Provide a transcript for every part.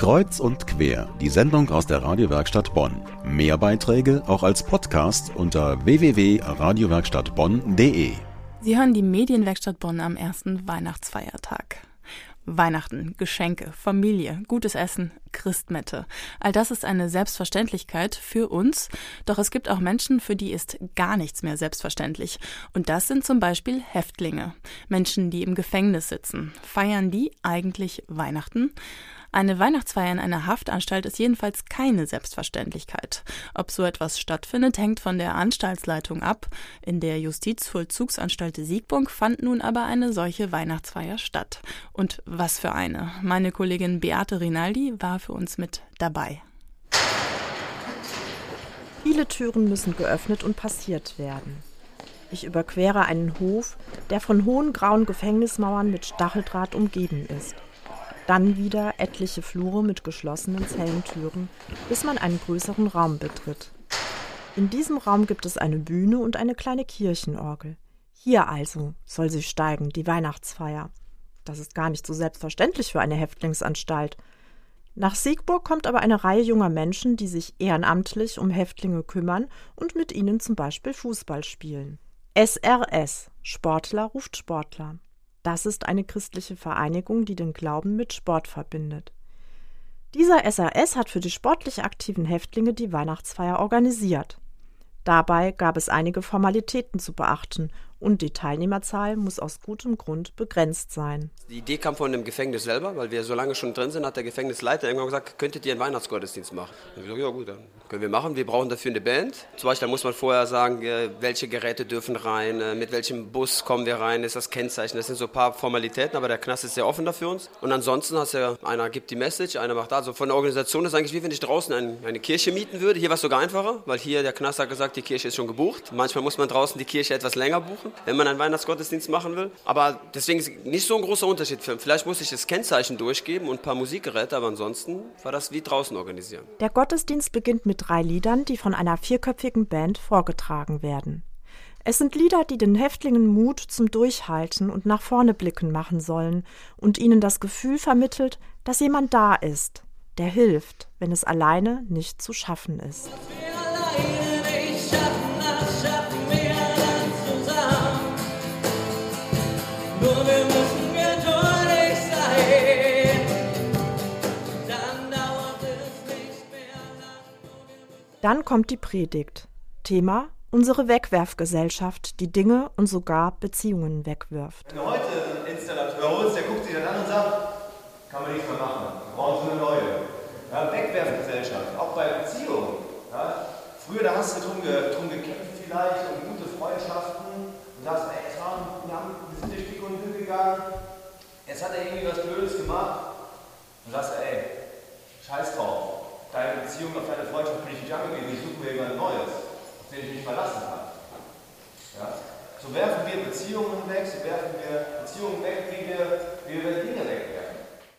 Kreuz und quer, die Sendung aus der Radiowerkstatt Bonn. Mehr Beiträge auch als Podcast unter www.radiowerkstattbonn.de. Sie hören die Medienwerkstatt Bonn am ersten Weihnachtsfeiertag. Weihnachten, Geschenke, Familie, gutes Essen, Christmette. All das ist eine Selbstverständlichkeit für uns, doch es gibt auch Menschen, für die ist gar nichts mehr selbstverständlich. Und das sind zum Beispiel Häftlinge, Menschen, die im Gefängnis sitzen. Feiern die eigentlich Weihnachten? Eine Weihnachtsfeier in einer Haftanstalt ist jedenfalls keine Selbstverständlichkeit. Ob so etwas stattfindet, hängt von der Anstaltsleitung ab. In der Justizvollzugsanstalt Siegburg fand nun aber eine solche Weihnachtsfeier statt. Und was für eine. Meine Kollegin Beate Rinaldi war für uns mit dabei. Viele Türen müssen geöffnet und passiert werden. Ich überquere einen Hof, der von hohen grauen Gefängnismauern mit Stacheldraht umgeben ist dann wieder etliche Flure mit geschlossenen Zellentüren, bis man einen größeren Raum betritt. In diesem Raum gibt es eine Bühne und eine kleine Kirchenorgel. Hier also soll sie steigen, die Weihnachtsfeier. Das ist gar nicht so selbstverständlich für eine Häftlingsanstalt. Nach Siegburg kommt aber eine Reihe junger Menschen, die sich ehrenamtlich um Häftlinge kümmern und mit ihnen zum Beispiel Fußball spielen. SRS Sportler ruft Sportler. Das ist eine christliche Vereinigung, die den Glauben mit Sport verbindet. Dieser SAS hat für die sportlich aktiven Häftlinge die Weihnachtsfeier organisiert. Dabei gab es einige Formalitäten zu beachten und die Teilnehmerzahl muss aus gutem Grund begrenzt sein. Die Idee kam von dem Gefängnis selber, weil wir so lange schon drin sind, hat der Gefängnisleiter irgendwann gesagt, könntet ihr einen Weihnachtsgottesdienst machen? Ich gesagt, ja gut, dann können wir machen. Wir brauchen dafür eine Band. Zum Beispiel muss man vorher sagen, äh, welche Geräte dürfen rein, äh, mit welchem Bus kommen wir rein, ist das Kennzeichen. Das sind so ein paar Formalitäten, aber der Knast ist sehr offen dafür uns. Und ansonsten hast ja, einer gibt die Message, einer macht da. Also von der Organisation ist eigentlich wie wenn ich draußen eine Kirche mieten würde. Hier war es sogar einfacher, weil hier der Knast hat gesagt, die Kirche ist schon gebucht. Manchmal muss man draußen die Kirche etwas länger buchen wenn man einen Weihnachtsgottesdienst machen will. Aber deswegen ist nicht so ein großer Unterschied für Vielleicht muss ich das Kennzeichen durchgeben und ein paar Musikgeräte, aber ansonsten war das wie draußen organisieren. Der Gottesdienst beginnt mit drei Liedern, die von einer vierköpfigen Band vorgetragen werden. Es sind Lieder, die den Häftlingen Mut zum Durchhalten und nach vorne blicken machen sollen und ihnen das Gefühl vermittelt, dass jemand da ist, der hilft, wenn es alleine nicht zu schaffen ist. Dann kommt die Predigt. Thema unsere Wegwerfgesellschaft, die Dinge und sogar Beziehungen wegwirft. Wenn du heute einen Installateur holst, der guckt sich dann an und sagt, kann man nichts mehr machen, brauchen so eine neue. Ja, Wegwerfgesellschaft, auch bei Beziehungen. Ja. Früher, da hast du drum, ge, drum gekämpft vielleicht um gute Freundschaften und sagst, ey, es war, wir, haben, wir sind durch dick und dünn gegangen, jetzt hat er irgendwie was Blödes gemacht und sagst, ey, scheiß drauf, deine Beziehung, auf deine Freundschaft bin ich nicht angewiesen, ich suche mir jemand Neues, auf den ich mich verlassen kann. Ja? So werfen wir Beziehungen weg, so werfen wir Beziehungen weg, wie wir, wie wir Dinge wegwerfen.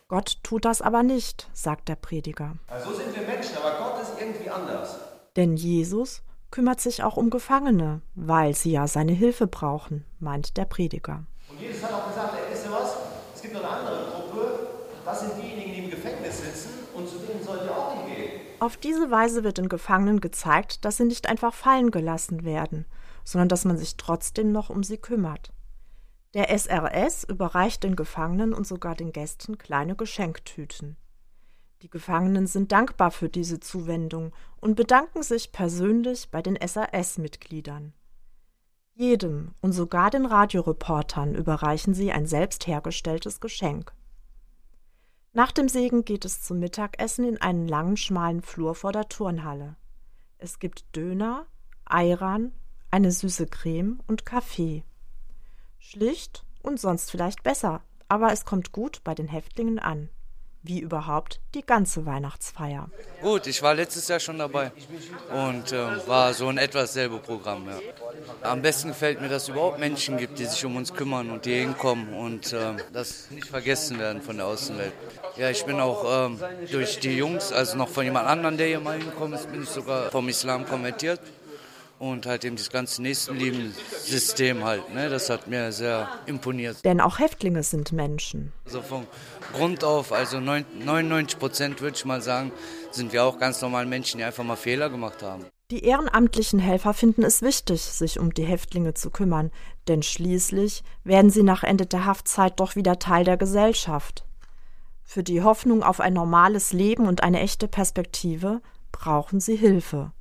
Gott tut das aber nicht, sagt der Prediger. Also so sind wir Menschen, aber Gott ist irgendwie anders. Denn Jesus kümmert sich auch um Gefangene, weil sie ja seine Hilfe brauchen, meint der Prediger. Und Jesus hat auch gesagt, ey, wisst ihr was? Es gibt noch eine andere Gruppe, das sind diejenigen, die Gefängnis sitzen und zu denen sollt ihr auch nicht gehen. Auf diese Weise wird den Gefangenen gezeigt, dass sie nicht einfach fallen gelassen werden, sondern dass man sich trotzdem noch um sie kümmert. Der SRS überreicht den Gefangenen und sogar den Gästen kleine Geschenktüten. Die Gefangenen sind dankbar für diese Zuwendung und bedanken sich persönlich bei den SRS-Mitgliedern. Jedem und sogar den Radioreportern überreichen sie ein selbst hergestelltes Geschenk. Nach dem Segen geht es zum Mittagessen in einen langen, schmalen Flur vor der Turnhalle. Es gibt Döner, Ayran, eine süße Creme und Kaffee. Schlicht und sonst vielleicht besser, aber es kommt gut bei den Häftlingen an wie überhaupt die ganze Weihnachtsfeier. Gut, ich war letztes Jahr schon dabei und äh, war so ein etwas selbe Programm. Ja. Am besten gefällt mir, dass es überhaupt Menschen gibt, die sich um uns kümmern und die hinkommen und äh, das nicht vergessen werden von der Außenwelt. Ja, ich bin auch ähm, durch die Jungs, also noch von jemand anderem, der hier mal hinkommt, bin ich sogar vom Islam konvertiert. Und halt eben das ganze Nächstenlieben-System halt. Ne? Das hat mir sehr imponiert. Denn auch Häftlinge sind Menschen. Also vom Grund auf, also 99 Prozent würde ich mal sagen, sind wir auch ganz normal Menschen, die einfach mal Fehler gemacht haben. Die ehrenamtlichen Helfer finden es wichtig, sich um die Häftlinge zu kümmern, denn schließlich werden sie nach Ende der Haftzeit doch wieder Teil der Gesellschaft. Für die Hoffnung auf ein normales Leben und eine echte Perspektive brauchen sie Hilfe.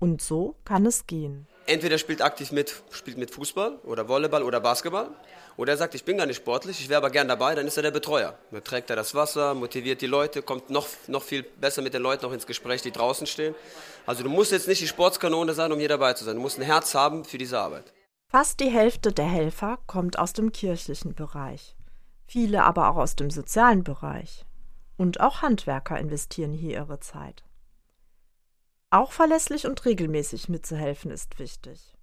Und so kann es gehen. Entweder spielt aktiv mit, spielt mit Fußball oder Volleyball oder Basketball. Oder er sagt, ich bin gar nicht sportlich, ich wäre aber gern dabei, dann ist er der Betreuer. Dann trägt er das Wasser, motiviert die Leute, kommt noch, noch viel besser mit den Leuten auch ins Gespräch, die draußen stehen. Also du musst jetzt nicht die Sportskanone sein, um hier dabei zu sein. Du musst ein Herz haben für diese Arbeit. Fast die Hälfte der Helfer kommt aus dem kirchlichen Bereich. Viele aber auch aus dem sozialen Bereich. Und auch Handwerker investieren hier ihre Zeit. Auch verlässlich und regelmäßig mitzuhelfen ist wichtig.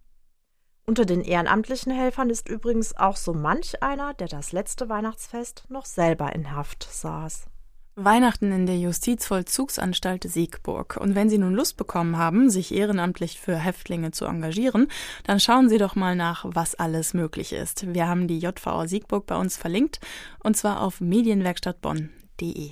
Unter den ehrenamtlichen Helfern ist übrigens auch so manch einer, der das letzte Weihnachtsfest noch selber in Haft saß. Weihnachten in der Justizvollzugsanstalt Siegburg. Und wenn Sie nun Lust bekommen haben, sich ehrenamtlich für Häftlinge zu engagieren, dann schauen Sie doch mal nach, was alles möglich ist. Wir haben die JVA Siegburg bei uns verlinkt, und zwar auf medienwerkstattbonn.de.